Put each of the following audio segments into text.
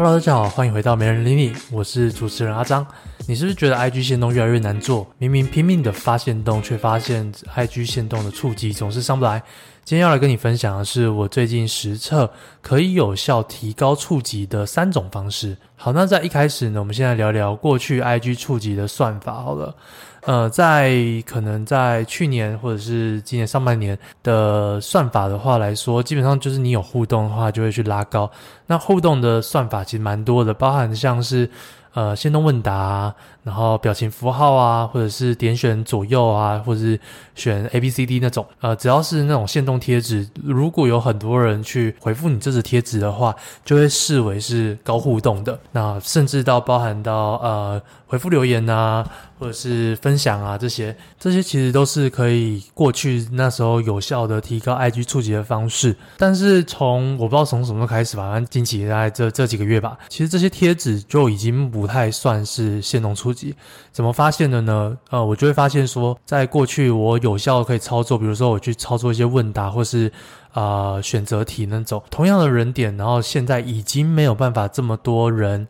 Hello，大家好，欢迎回到没人理你，我是主持人阿张。你是不是觉得 IG 线动越来越难做？明明拼命的发限动，却发现 IG 线动的触及总是上不来？今天要来跟你分享的是我最近实测可以有效提高触及的三种方式。好，那在一开始呢，我们先来聊聊过去 IG 触及的算法。好了，呃，在可能在去年或者是今年上半年的算法的话来说，基本上就是你有互动的话就会去拉高。那互动的算法其实蛮多的，包含像是。呃，限动问答，然后表情符号啊，或者是点选左右啊，或者是选 A B C D 那种，呃，只要是那种限动贴纸，如果有很多人去回复你这只贴纸的话，就会视为是高互动的。那甚至到包含到呃回复留言啊，或者是分享啊这些，这些其实都是可以过去那时候有效的提高 IG 触及的方式。但是从我不知道从什么时候开始吧，反正近期大概这这几个月吧，其实这些贴纸就已经不太算是限动触及，怎么发现的呢？呃，我就会发现说，在过去我有效可以操作，比如说我去操作一些问答或是啊、呃、选择题那种同样的人点，然后现在已经没有办法这么多人，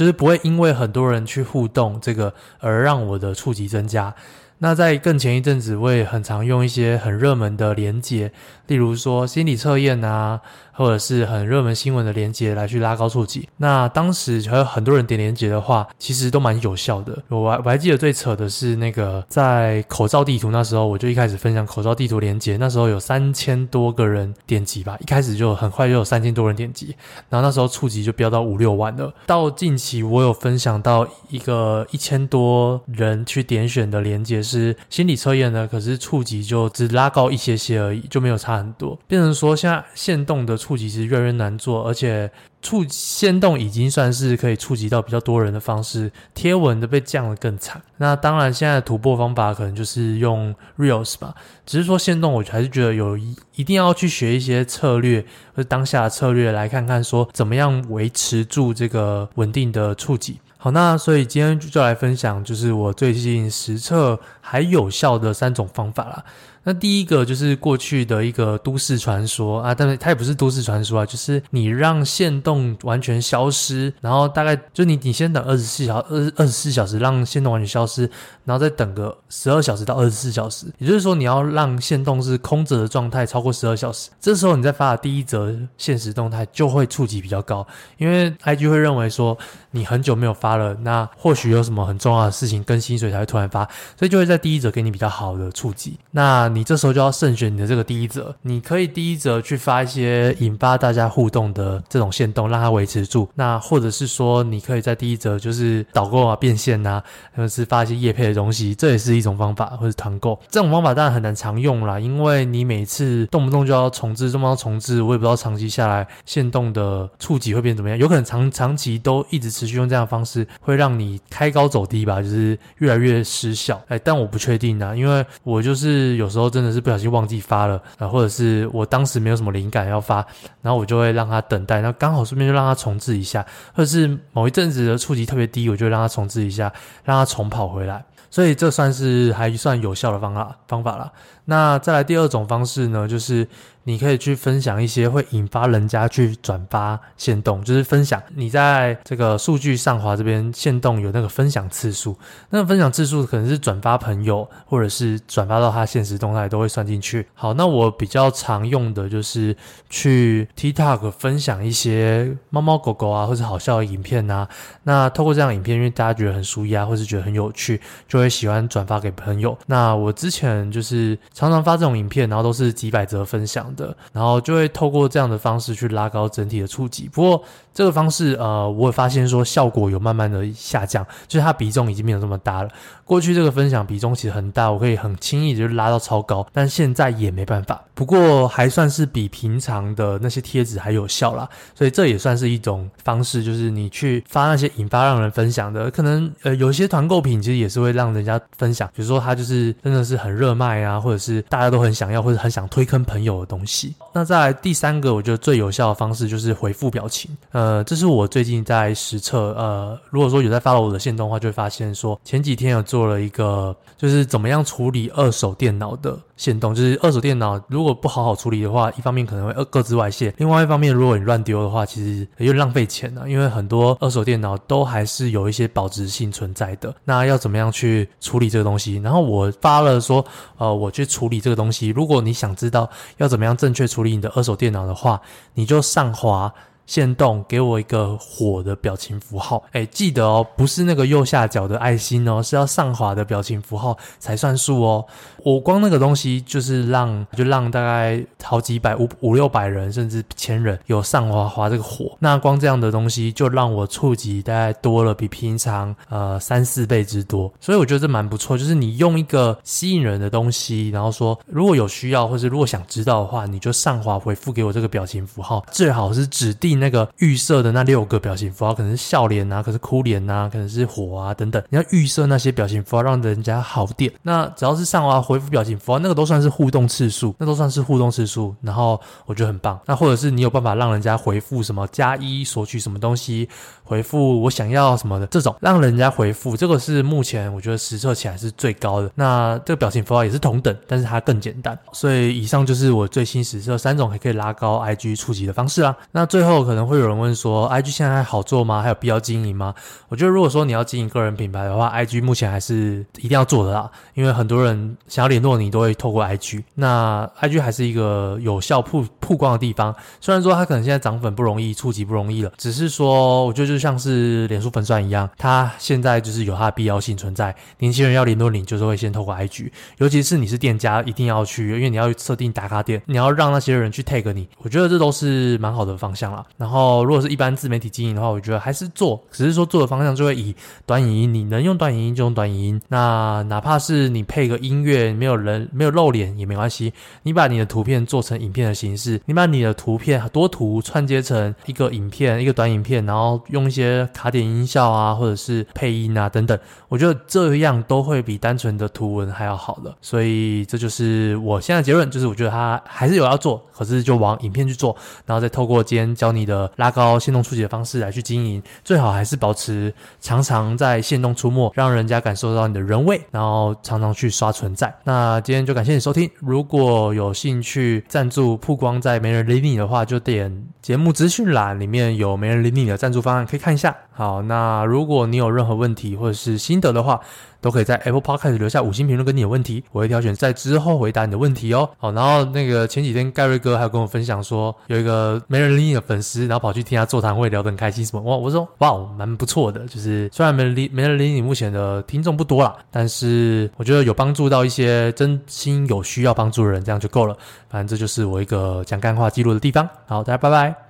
就是不会因为很多人去互动这个而让我的触及增加。那在更前一阵子，我也很常用一些很热门的连接，例如说心理测验啊，或者是很热门新闻的连接来去拉高触及。那当时还有很多人点连接的话，其实都蛮有效的。我我还记得最扯的是那个在口罩地图那时候，我就一开始分享口罩地图连接，那时候有三千多个人点击吧，一开始就很快就有三千多人点击，然后那时候触及就飙到五六万了。到近期我有分享到一个一千多人去点选的连接。是心理测验呢，可是触及就只拉高一些些而已，就没有差很多。变成说现在限动的触触及其实越来越难做，而且触限动已经算是可以触及到比较多人的方式，贴文的被降得更惨。那当然现在的突破方法可能就是用 Reels 吧，只是说限动我还是觉得有一一定要去学一些策略，或当下的策略来看看说怎么样维持住这个稳定的触及。好，那所以今天就来分享，就是我最近实测还有效的三种方法啦。那第一个就是过去的一个都市传说啊，但是它也不是都市传说啊，就是你让限动完全消失，然后大概就你你先等二十四小二二十四小时让限动完全消失，然后再等个十二小时到二十四小时，也就是说你要让限动是空着的状态超过十二小时，这时候你再发的第一则现实动态就会触及比较高，因为 IG 会认为说你很久没有发了，那或许有什么很重要的事情更新，所以才会突然发，所以就会在第一则给你比较好的触及。那你这时候就要慎选你的这个第一则，你可以第一则去发一些引发大家互动的这种限动，让它维持住。那或者是说，你可以在第一则就是导购啊、变现呐，或者是发一些业配的东西，这也是一种方法，或者团购。这种方法当然很难常用啦，因为你每次动不动就要重置，动不动重置，我也不知道长期下来限动的触及会变怎么样。有可能长长期都一直持续用这样的方式，会让你开高走低吧，就是越来越失效。哎，但我不确定啊，因为我就是有时候。时候真的是不小心忘记发了啊，或者是我当时没有什么灵感要发，然后我就会让他等待，那刚好顺便就让他重置一下，或者是某一阵子的触及特别低，我就让他重置一下，让他重跑回来，所以这算是还算有效的方法方法了。那再来第二种方式呢，就是。你可以去分享一些会引发人家去转发限动，就是分享你在这个数据上滑这边限动有那个分享次数，那分享次数可能是转发朋友或者是转发到他现实动态都会算进去。好，那我比较常用的就是去 TikTok 分享一些猫猫狗狗啊或者好笑的影片啊。那透过这样影片，因为大家觉得很舒压或是觉得很有趣，就会喜欢转发给朋友。那我之前就是常常发这种影片，然后都是几百则分享然后就会透过这样的方式去拉高整体的触及。不过这个方式，呃，我会发现说效果有慢慢的下降，就是它比重已经没有这么大了。过去这个分享比重其实很大，我可以很轻易的就拉到超高，但现在也没办法。不过还算是比平常的那些贴纸还有效啦，所以这也算是一种方式，就是你去发那些引发让人分享的，可能呃有些团购品其实也是会让人家分享，比如说它就是真的是很热卖啊，或者是大家都很想要或者很想推坑朋友的东西。那再来第三个，我觉得最有效的方式就是回复表情。呃，这是我最近在实测。呃，如果说有在 follow 我的线动的话，就会发现说前几天有做了一个，就是怎么样处理二手电脑的线动。就是二手电脑如果不好好处理的话，一方面可能会呃各自外泄，另外一方面如果你乱丢的话，其实也就浪费钱呢。因为很多二手电脑都还是有一些保值性存在的。那要怎么样去处理这个东西？然后我发了说，呃，我去处理这个东西。如果你想知道要怎么样正确处处理你的二手电脑的话，你就上滑。限动给我一个火的表情符号，哎，记得哦，不是那个右下角的爱心哦，是要上滑的表情符号才算数哦。我光那个东西就是让就让大概好几百五五六百人甚至千人有上滑滑这个火，那光这样的东西就让我触及大概多了比平常呃三四倍之多，所以我觉得这蛮不错。就是你用一个吸引人的东西，然后说如果有需要或是如果想知道的话，你就上滑回复给我这个表情符号，最好是指定。那个预设的那六个表情符号，可能是笑脸啊，可是哭脸啊，可能是火啊等等。你要预设那些表情符号，让人家好点。那只要是上滑回复表情符号，那个都算是互动次数，那都算是互动次数。然后我觉得很棒。那或者是你有办法让人家回复什么加一索取什么东西，回复我想要什么的这种，让人家回复，这个是目前我觉得实测起来是最高的。那这个表情符号也是同等，但是它更简单。所以以上就是我最新实测三种还可以拉高 IG 触及的方式啦。那最后。可能会有人问说，IG 现在还好做吗？还有必要经营吗？我觉得，如果说你要经营个人品牌的话，IG 目前还是一定要做的啦。因为很多人想要联络你，都会透过 IG。那 IG 还是一个有效曝曝光的地方。虽然说它可能现在涨粉不容易，触及不容易了，只是说，我觉得就像是脸书粉专一样，它现在就是有它的必要性存在。年轻人要联络你，就是会先透过 IG。尤其是你是店家，一定要去，因为你要设定打卡点，你要让那些人去 tag 你。我觉得这都是蛮好的方向啦。然后，如果是一般自媒体经营的话，我觉得还是做，只是说做的方向就会以短影音，你能用短影音就用短影音。那哪怕是你配个音乐，没有人没有露脸也没关系，你把你的图片做成影片的形式，你把你的图片多图串接成一个影片，一个短影片，然后用一些卡点音效啊，或者是配音啊等等，我觉得这样都会比单纯的图文还要好的。所以这就是我现在结论，就是我觉得它还是有要做，可是就往影片去做，然后再透过今天教你的拉高限动触及的方式来去经营，最好还是保持常常在限动出没，让人家感受到你的人味，然后常常去刷存在。那今天就感谢你收听，如果有兴趣赞助曝光在没人理你的话，就点节目资讯栏里面有没人理你的赞助方案，可以看一下。好，那如果你有任何问题或者是心得的话，都可以在 Apple Podcast 留下五星评论，跟你有问题，我会挑选在之后回答你的问题哦。好，然后那个前几天盖瑞哥还有跟我分享说，有一个没人理你的粉丝，然后跑去听他座谈会，聊得很开心什么。哇，我说哇，蛮不错的。就是虽然没人理没人理你，目前的听众不多啦，但是我觉得有帮助到一些真心有需要帮助的人，这样就够了。反正这就是我一个讲干话记录的地方。好，大家拜拜。